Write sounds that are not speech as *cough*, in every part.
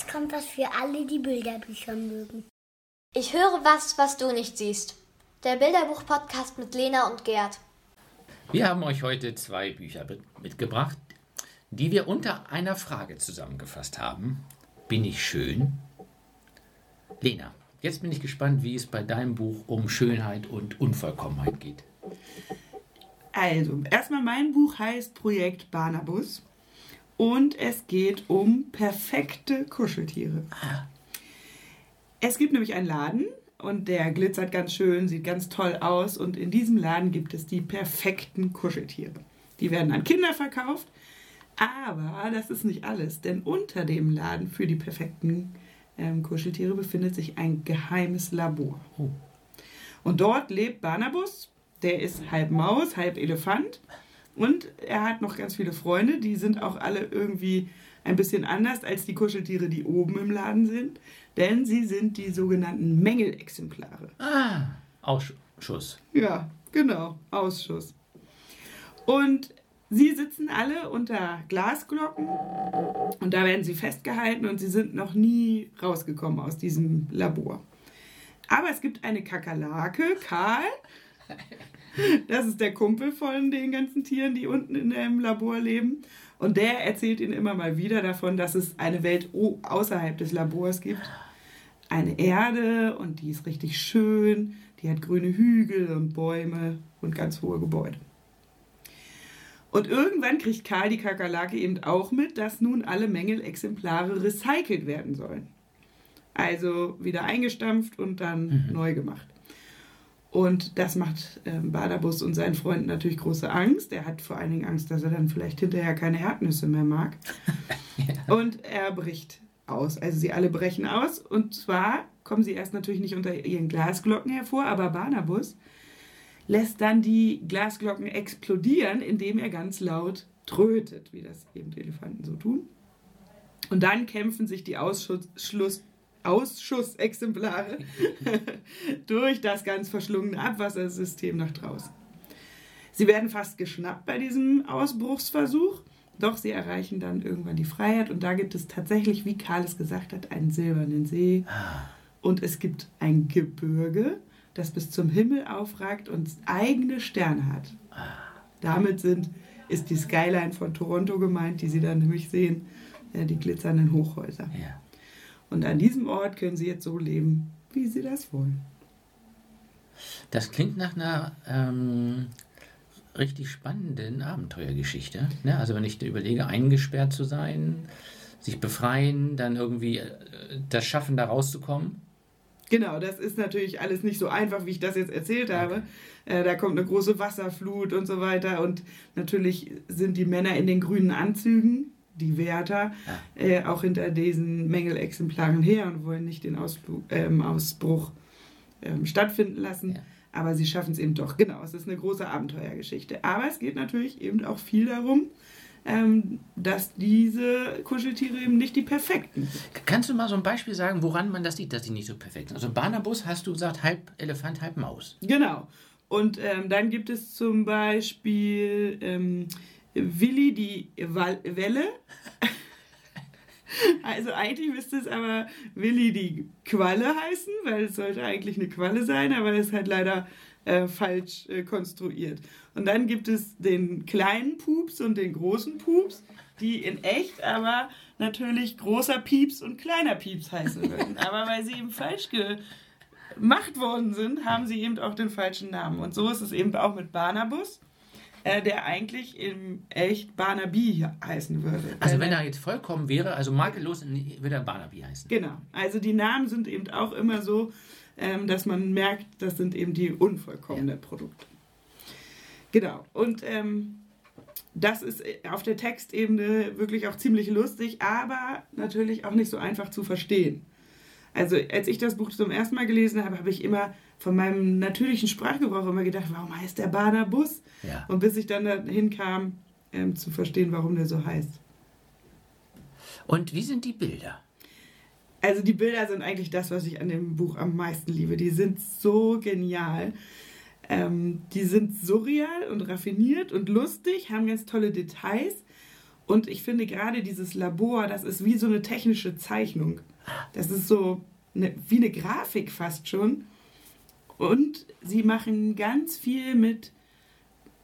jetzt kommt was für alle, die Bilderbücher mögen. Ich höre was, was du nicht siehst. Der Bilderbuch-Podcast mit Lena und Gerd. Wir haben euch heute zwei Bücher mitgebracht, die wir unter einer Frage zusammengefasst haben. Bin ich schön? Lena, jetzt bin ich gespannt, wie es bei deinem Buch um Schönheit und Unvollkommenheit geht. Also, erstmal mein Buch heißt Projekt Barnabus und es geht um perfekte Kuscheltiere. Ah. Es gibt nämlich einen Laden und der glitzert ganz schön, sieht ganz toll aus und in diesem Laden gibt es die perfekten Kuscheltiere. Die werden an Kinder verkauft, aber das ist nicht alles, denn unter dem Laden für die perfekten ähm, Kuscheltiere befindet sich ein geheimes Labor. Oh. Und dort lebt Barnabus, der ist halb Maus, halb Elefant und er hat noch ganz viele Freunde, die sind auch alle irgendwie ein bisschen anders als die Kuscheltiere, die oben im Laden sind, denn sie sind die sogenannten Mängelexemplare. Ah, Ausschuss. Ja, genau, Ausschuss. Und sie sitzen alle unter Glasglocken und da werden sie festgehalten und sie sind noch nie rausgekommen aus diesem Labor. Aber es gibt eine Kakerlake, Karl, das ist der Kumpel von den ganzen Tieren, die unten in dem Labor leben. Und der erzählt ihnen immer mal wieder davon, dass es eine Welt außerhalb des Labors gibt. Eine Erde und die ist richtig schön. Die hat grüne Hügel und Bäume und ganz hohe Gebäude. Und irgendwann kriegt Karl die Kakerlake eben auch mit, dass nun alle Mängelexemplare recycelt werden sollen. Also wieder eingestampft und dann mhm. neu gemacht. Und das macht ähm, Badabus und seinen Freunden natürlich große Angst. Er hat vor allen Dingen Angst, dass er dann vielleicht hinterher keine Erdnüsse mehr mag. *laughs* ja. Und er bricht aus. Also sie alle brechen aus. Und zwar kommen sie erst natürlich nicht unter ihren Glasglocken hervor, aber Barnabus lässt dann die Glasglocken explodieren, indem er ganz laut trötet, wie das eben die Elefanten so tun. Und dann kämpfen sich die Ausschluss, Ausschussexemplare *laughs* durch das ganz verschlungene Abwassersystem nach draußen. Sie werden fast geschnappt bei diesem Ausbruchsversuch, doch sie erreichen dann irgendwann die Freiheit und da gibt es tatsächlich, wie Karl es gesagt hat, einen silbernen See ah. und es gibt ein Gebirge, das bis zum Himmel aufragt und eigene Sterne hat. Ah. Damit sind, ist die Skyline von Toronto gemeint, die Sie dann nämlich sehen, äh, die glitzernden Hochhäuser. Ja. Und an diesem Ort können sie jetzt so leben, wie sie das wollen. Das klingt nach einer ähm, richtig spannenden Abenteuergeschichte. Ne? Also wenn ich überlege, eingesperrt zu sein, sich befreien, dann irgendwie äh, das schaffen, da rauszukommen. Genau, das ist natürlich alles nicht so einfach, wie ich das jetzt erzählt habe. Äh, da kommt eine große Wasserflut und so weiter. Und natürlich sind die Männer in den grünen Anzügen die Wärter ja. äh, auch hinter diesen Mängelexemplaren her und wollen nicht den Ausflug, ähm, Ausbruch ähm, stattfinden lassen. Ja. Aber sie schaffen es eben doch. Genau, es ist eine große Abenteuergeschichte. Aber es geht natürlich eben auch viel darum, ähm, dass diese Kuscheltiere eben nicht die perfekten sind. Kannst du mal so ein Beispiel sagen, woran man das sieht, dass sie nicht so perfekt sind? Also Barnabus hast du gesagt, halb Elefant, halb Maus. Genau. Und ähm, dann gibt es zum Beispiel ähm, Willi die Welle. *laughs* Also eigentlich müsste es aber Willi die Qualle heißen, weil es sollte eigentlich eine Qualle sein, aber es ist halt leider äh, falsch äh, konstruiert. Und dann gibt es den kleinen Pups und den großen Pups, die in echt aber natürlich großer Pieps und kleiner Pieps heißen würden. *laughs* aber weil sie eben falsch gemacht worden sind, haben sie eben auch den falschen Namen. Und so ist es eben auch mit Barnabus äh, der eigentlich im echt Barnaby heißen würde. Also wenn er jetzt vollkommen wäre, also makellos, würde er Barnaby heißen. Genau. Also die Namen sind eben auch immer so, ähm, dass man merkt, das sind eben die unvollkommenen ja. Produkte. Genau. Und ähm, das ist auf der Textebene wirklich auch ziemlich lustig, aber natürlich auch nicht so einfach zu verstehen. Also als ich das Buch zum ersten Mal gelesen habe, habe ich immer von meinem natürlichen Sprachgebrauch immer gedacht, warum heißt der Bahner Bus? Ja. Und bis ich dann dahin kam, ähm, zu verstehen, warum der so heißt. Und wie sind die Bilder? Also die Bilder sind eigentlich das, was ich an dem Buch am meisten liebe. Die sind so genial. Ähm, die sind surreal und raffiniert und lustig, haben ganz tolle Details Und ich finde gerade dieses Labor, das ist wie so eine technische Zeichnung. Das ist so eine, wie eine Grafik fast schon. Und sie machen ganz viel mit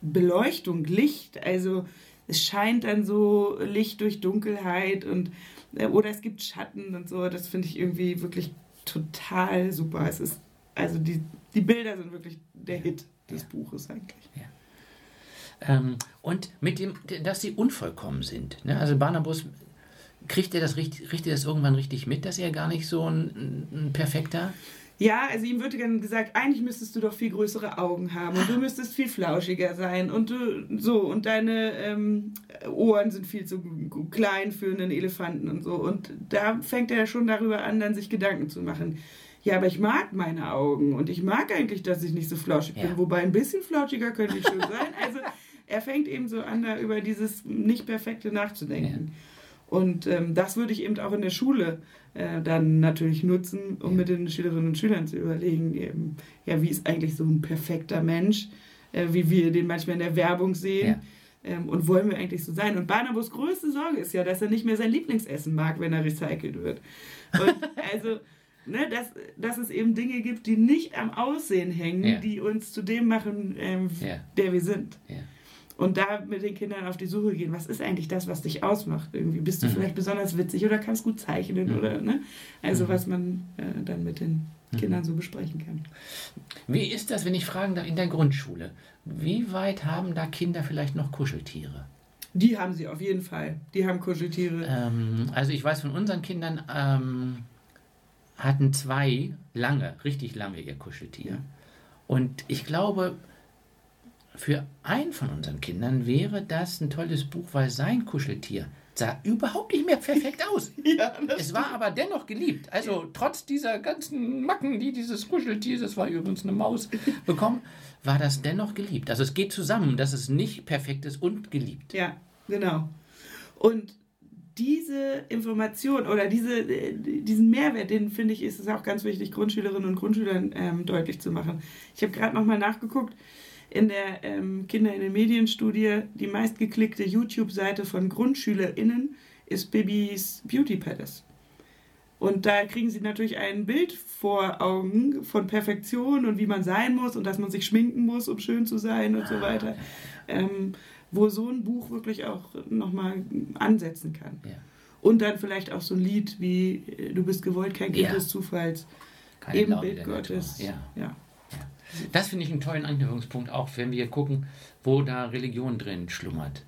Beleuchtung, Licht. Also es scheint dann so Licht durch Dunkelheit und äh, oder es gibt Schatten und so. Das finde ich irgendwie wirklich total super. Es ist also die, die Bilder sind wirklich der Hit des Ja. Buches eigentlich. Ähm, und mit dem, dass sie unvollkommen sind. Ne? Also Barnabas, kriegt er das, richtig- kriegt er das irgendwann richtig mit, dass er gar nicht so ein, ein perfekter... Ja, also ihm wird dann gesagt, eigentlich müsstest du doch viel größere Augen haben und du müsstest viel flauschiger sein und du so und deine ähm, Ohren sind viel zu klein für einen Elefanten und so. Und da fängt er schon darüber an, dann sich Gedanken zu machen. Ja, aber ich mag meine Augen und ich mag eigentlich, dass ich nicht so flauschig Ja. bin, wobei ein bisschen flauschiger könnte ich schon sein. Also er fängt eben so an, da über dieses Nicht-Perfekte nachzudenken. Und ähm, das würde ich eben auch in der Schule äh, dann natürlich nutzen, um Ja. mit den Schülerinnen und Schülern zu überlegen, eben, ja, wie ist eigentlich so ein perfekter Mensch, äh, wie wir den manchmal in der Werbung sehen. Ähm, und wollen wir eigentlich so sein? Und Barnabas größte Sorge ist ja, dass er nicht mehr sein Lieblingsessen mag, wenn er recycelt wird. Und *laughs* also, ne, dass, dass es eben Dinge gibt, die nicht am Aussehen hängen, Ja. die uns zu dem machen, ähm, Ja. der wir sind. Ja. Und da mit den Kindern auf die Suche gehen, was ist eigentlich das, was dich ausmacht? Irgendwie bist du Mhm. vielleicht besonders witzig oder kannst gut zeichnen Mhm. oder ne? Also Mhm. was man äh, dann mit den Kindern so besprechen kann. Wie ist das, wenn ich fragen darf, in der Grundschule? Wie weit haben da Kinder vielleicht noch Kuscheltiere? Die haben sie auf jeden Fall. Die haben Kuscheltiere. Ähm, also ich weiß von unseren Kindern, ähm, hatten zwei lange, richtig lange ihr Kuscheltier. Ja. Und ich glaube, für einen von unseren Kindern wäre das ein tolles Buch, weil sein Kuscheltier sah überhaupt nicht mehr perfekt aus. *laughs* Ja, Es war aber dennoch geliebt. Also trotz dieser ganzen Macken, die dieses Kuscheltier, das war übrigens eine Maus, *laughs* bekommen, war das dennoch geliebt. Also es geht zusammen, dass es nicht perfekt ist und geliebt. Ja, genau. Und diese Information oder diese, äh, diesen Mehrwert, den finde ich, ist es auch ganz wichtig, Grundschülerinnen und Grundschülern ähm, deutlich zu machen. Ich habe gerade nochmal nachgeguckt, in der ähm, Kinder in den Medien-Studie, die meistgeklickte YouTube-Seite von GrundschülerInnen ist Bibis Beauty Palace. Und da kriegen sie natürlich ein Bild vor Augen von Perfektion und wie man sein muss und dass man sich schminken muss, um schön zu sein und so weiter. Ähm, wo so ein Buch wirklich auch nochmal ansetzen kann. Ja. Und dann vielleicht auch so ein Lied wie äh, Du bist gewollt, kein Kind Ja. des Zufalls, Keine eben Laune Bild Gottes. Ja. ja. Das finde ich einen tollen Anknüpfungspunkt, auch wenn wir gucken, wo da Religion drin schlummert.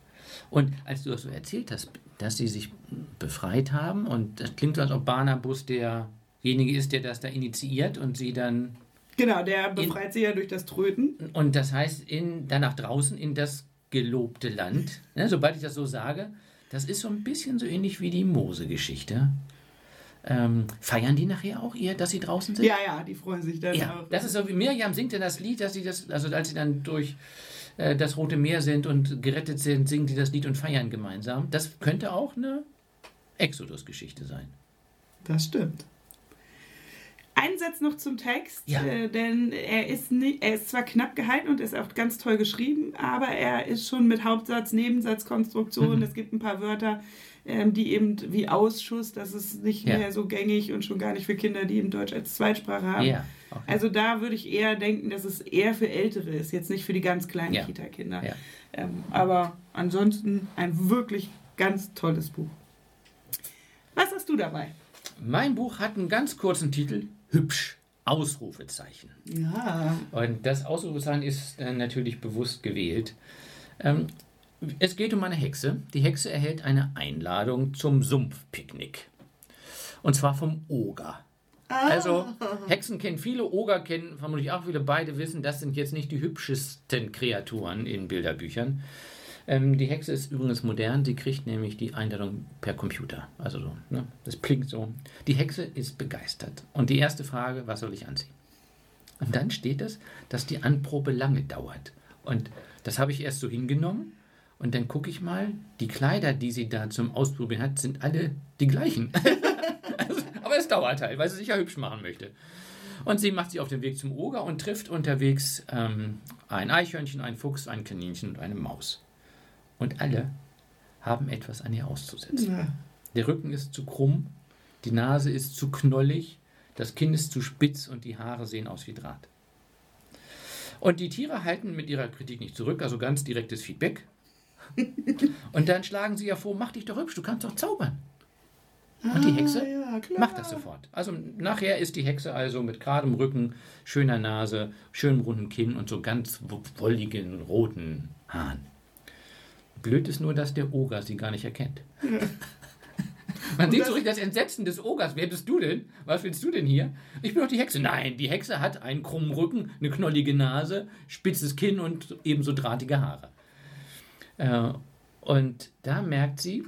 Und als du das so erzählt hast, dass sie sich befreit haben, und das klingt so, als ob Barnabas derjenige ist, der das da initiiert und sie dann, Genau, der befreit sie ja durch das Tröten. und das heißt, in, dann nach draußen in das gelobte Land, ne, sobald ich das so sage, das ist so ein bisschen so ähnlich wie die Mose-Geschichte. Ähm, feiern die nachher auch ihr, dass sie draußen sind? Ja, ja, die freuen sich dann Ja, auch. das ist so wie Mirjam singt ja das Lied, dass sie das, also als sie dann durch äh, das Rote Meer sind und gerettet sind, singen die das Lied und feiern gemeinsam. Das könnte auch eine Exodus-Geschichte sein. Das stimmt. Ein Satz noch zum Text, Ja. äh, denn er ist, nicht, er ist zwar knapp gehalten und ist auch ganz toll geschrieben, aber er ist schon mit Hauptsatz, Nebensatzkonstruktion. Mhm. Es gibt ein paar Wörter, ähm, die eben wie Ausschuss, das ist nicht Ja. mehr so gängig und schon gar nicht für Kinder, die eben Deutsch als Zweitsprache haben. Ja, okay. Also da würde ich eher denken, dass es eher für Ältere ist, jetzt nicht für die ganz kleinen Ja. Kita-Kinder. Ähm, aber ansonsten ein wirklich ganz tolles Buch. Was hast du dabei? Mein Buch hat einen ganz kurzen Titel, Hübsch, Ausrufezeichen. Ja. Und das Ausrufezeichen ist äh, natürlich bewusst gewählt. Ähm, es geht um eine Hexe. Die Hexe erhält eine Einladung zum Sumpfpicknick. Und zwar vom Oger. Also, Hexen kennen viele, Oger kennen vermutlich auch viele. Beide wissen, das sind jetzt nicht die hübschesten Kreaturen in Bilderbüchern. Ähm, die Hexe ist übrigens modern. Sie kriegt nämlich die Einladung per Computer. Also so, ne? das klingt so. Die Hexe ist begeistert. Und die erste Frage, was soll ich anziehen? Und dann steht es, dass die Anprobe lange dauert. Und das habe ich erst so hingenommen. Und dann gucke ich mal, die Kleider, die sie da zum Ausprobieren hat, sind alle die gleichen. *laughs* Also, aber es dauert halt, weil sie sich ja hübsch machen möchte. Und sie macht sich auf den Weg zum Oger und trifft unterwegs ähm, ein Eichhörnchen, einen Fuchs, ein Kaninchen und eine Maus. Und alle haben etwas an ihr auszusetzen. Ja. Der Rücken ist zu krumm, die Nase ist zu knollig, das Kinn ist zu spitz und die Haare sehen aus wie Draht. Und die Tiere halten mit ihrer Kritik nicht zurück, also ganz direktes Feedback. *laughs* Und dann schlagen sie ja vor, mach dich doch hübsch, du kannst doch zaubern. Und die Hexe Ah, ja, klar. macht das sofort. Also nachher ist die Hexe also mit geradem Rücken, schöner Nase, schönem runden Kinn und so ganz wolligen roten Haaren. Blöd ist nur, dass der Oger sie gar nicht erkennt. *laughs* Man sieht das- so richtig das Entsetzen des Ogers. Wer bist du denn? Was willst du denn hier? Ich bin doch die Hexe. Nein, die Hexe hat einen krummen Rücken, eine knollige Nase, spitzes Kinn und ebenso drahtige Haare. Äh, und da merkt sie,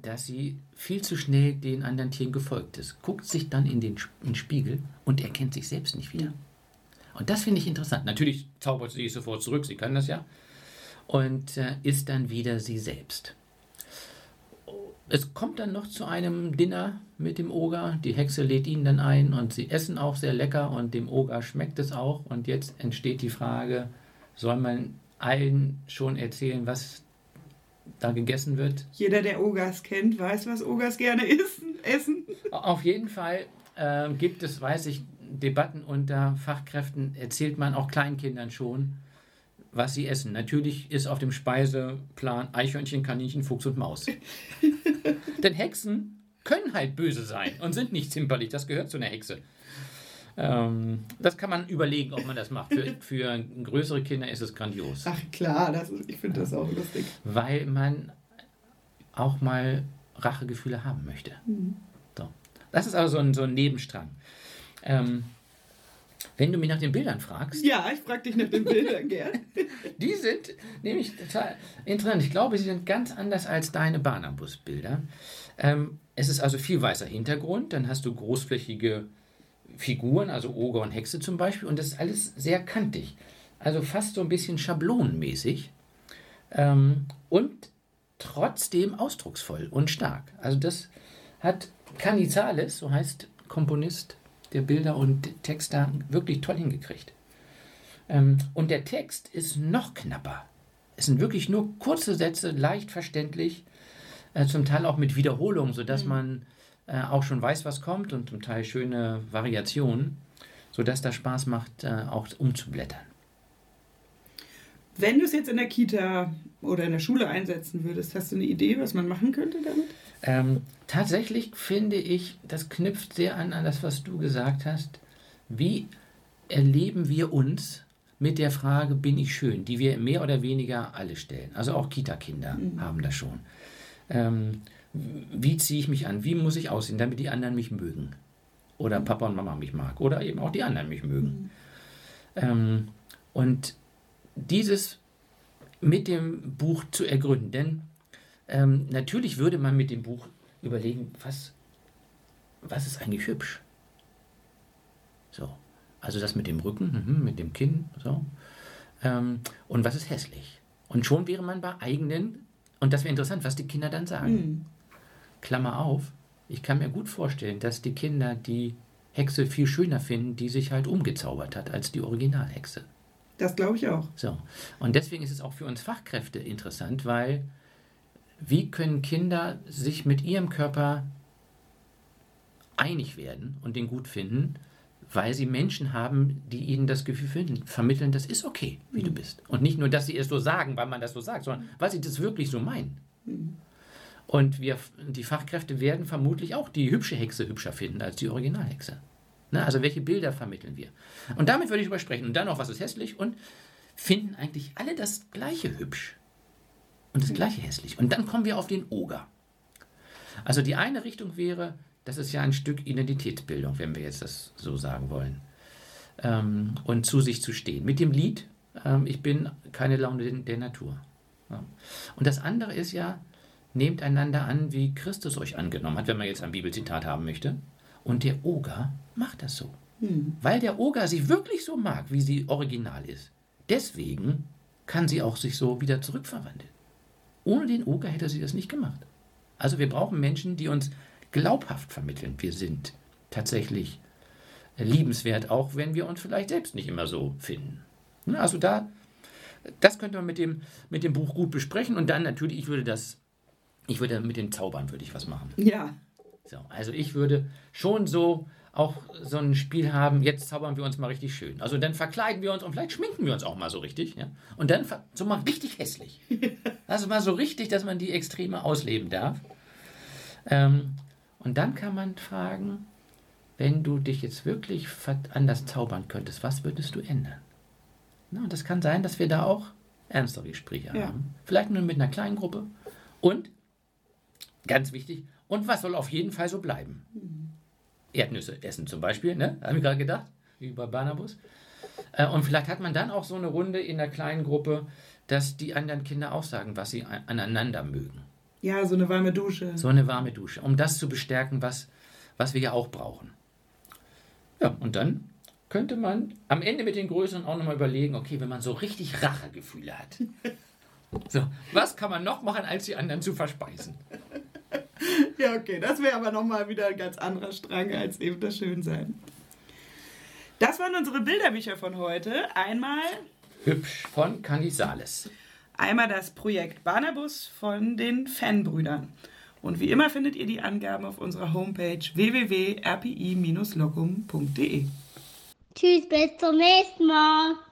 dass sie viel zu schnell den anderen Tieren gefolgt ist. Guckt sich dann in den, in den Spiegel und erkennt sich selbst nicht wieder. Und das finde ich interessant. Natürlich zaubert sie sich sofort zurück, sie kann das ja. Und äh, ist dann wieder sie selbst. Es kommt dann noch zu einem Dinner mit dem Oger. Die Hexe lädt ihn dann ein und sie essen auch sehr lecker und dem Oger schmeckt es auch. Und jetzt entsteht die Frage, soll man allen schon erzählen, was da gegessen wird? Jeder, der Ogas kennt, weiß, was Ogas gerne essen. essen. Auf jeden Fall äh, gibt es, weiß ich, Debatten unter Fachkräften, erzählt man auch Kleinkindern schon, was sie essen. Natürlich ist auf dem Speiseplan Eichhörnchen, Kaninchen, Fuchs und Maus. *laughs* Denn Hexen können halt böse sein und sind nicht zimperlich. Das gehört zu einer Hexe. Ähm, das kann man überlegen, ob man das macht. Für, *laughs* für größere Kinder ist es grandios. Ach klar, das ist, ich finde das auch lustig. weil man auch mal Rachegefühle haben möchte. So. Das ist also so ein, so ein Nebenstrang. Ähm, wenn du mich nach den Bildern fragst, Ja, ich frage dich nach den Bildern gern. *laughs* die sind nämlich total interessant. Ich glaube, sie sind ganz anders als deine Barnabus-Bilder. Ähm, es ist also viel weißer Hintergrund, dann hast du großflächige Figuren, also Oger und Hexe zum Beispiel, und das ist alles sehr kantig. Also fast so ein bisschen schablonenmäßig. Ähm, und trotzdem ausdrucksvoll und stark. Also das hat Canizales, so heißt Komponist der Bilder und Texter, wirklich toll hingekriegt. Ähm, und der Text ist noch knapper. Es sind wirklich nur kurze Sätze, leicht verständlich, äh, zum Teil auch mit Wiederholung, sodass man äh, auch schon weiß, was kommt und zum Teil schöne Variationen, sodass das Spaß macht, äh, auch umzublättern. Wenn du es jetzt in der Kita oder in der Schule einsetzen würdest, hast du eine Idee, was man machen könnte damit? Ähm, tatsächlich finde ich, das knüpft sehr an, an das, was du gesagt hast. Wie erleben wir uns mit der Frage, bin ich schön, die wir mehr oder weniger alle stellen. Also auch Kita-Kinder haben das schon. Ähm, wie ziehe ich mich an? Wie muss ich aussehen, damit die anderen mich mögen? Oder Papa und Mama mich mag. Oder eben auch die anderen mich mögen. Ähm, und dieses mit dem Buch zu ergründen. Denn ähm, natürlich würde man mit dem Buch überlegen, was, was ist eigentlich hübsch? So. Also das mit dem Rücken, mhm, mit dem Kinn, so. Ähm, und was ist hässlich? Und schon wäre man bei eigenen, und das wäre interessant, was die Kinder dann sagen. Klammer auf, ich kann mir gut vorstellen, dass die Kinder die Hexe viel schöner finden, die sich halt umgezaubert hat, als die Originalhexe. Das glaube ich auch. So. Und deswegen ist es auch für uns Fachkräfte interessant, weil wie können Kinder sich mit ihrem Körper einig werden und den gut finden, weil sie Menschen haben, die ihnen das Gefühl finden, vermitteln, das ist okay, wie du bist. Und nicht nur, dass sie es so sagen, weil man das so sagt, sondern weil sie das wirklich so meinen. Und wir, die Fachkräfte werden vermutlich auch die hübsche Hexe hübscher finden als die Originalhexe. Ne? Also welche Bilder vermitteln wir? Und damit würde ich drüber sprechen. Und dann noch, was ist hässlich? Und finden eigentlich alle das gleiche hübsch und das gleiche hässlich. Und dann kommen wir auf den Oger. Also die eine Richtung wäre, das ist ja ein Stück Identitätsbildung, wenn wir jetzt das so sagen wollen. Ähm, und zu sich zu stehen. Mit dem Lied, ähm, ich bin keine Laune der, Natur. Ja. Und das andere ist ja, nehmt einander an, wie Christus euch angenommen hat, wenn man jetzt ein Bibelzitat haben möchte. Und der Oger macht das so. Weil der Oger sie wirklich so mag, wie sie original ist. Deswegen kann sie auch sich so wieder zurückverwandeln. Ohne den Oger hätte sie das nicht gemacht. Also wir brauchen Menschen, die uns glaubhaft vermitteln, wir sind tatsächlich liebenswert, auch wenn wir uns vielleicht selbst nicht immer so finden. Also da, das könnte man mit dem, mit dem Buch gut besprechen und dann natürlich, ich würde das Ich würde mit den Zaubern würde ich was machen. Ja. So, also ich würde schon so auch so ein Spiel haben, jetzt zaubern wir uns mal richtig schön. Also dann verkleiden wir uns und vielleicht schminken wir uns auch mal so richtig. Ja? Und dann so mal richtig hässlich. *laughs* Also mal so richtig, dass man die Extreme ausleben darf. Ähm, und dann kann man fragen, wenn du dich jetzt wirklich anders zaubern könntest, was würdest du ändern? Na, und das kann sein, dass wir da auch ernstere Gespräche Ja. haben. Vielleicht nur mit einer kleinen Gruppe. Und, ganz wichtig, und was soll auf jeden Fall so bleiben? Erdnüsse essen zum Beispiel, ne? Haben wir gerade gedacht, wie bei Barnabas. Äh, und vielleicht hat man dann auch so eine Runde in der kleinen Gruppe, dass die anderen Kinder auch sagen, was sie an- aneinander mögen. Ja, so eine warme Dusche. So eine warme Dusche, um das zu bestärken, was, was wir ja auch brauchen. Ja, und dann könnte man am Ende mit den Größeren auch nochmal überlegen, okay, wenn man so richtig Rachegefühle hat. *laughs* So, was kann man noch machen, als die anderen zu verspeisen? Ja, okay, das wäre aber nochmal wieder ein ganz anderer Strang als eben das Schönsein. Das waren unsere Bilderbücher von heute. Einmal, Hübsch von Canizales. einmal das Projekt Barnabus von den Fanbrüdern. Und wie immer findet ihr die Angaben auf unserer Homepage www.rpi-locum.de. Tschüss, bis zum nächsten Mal.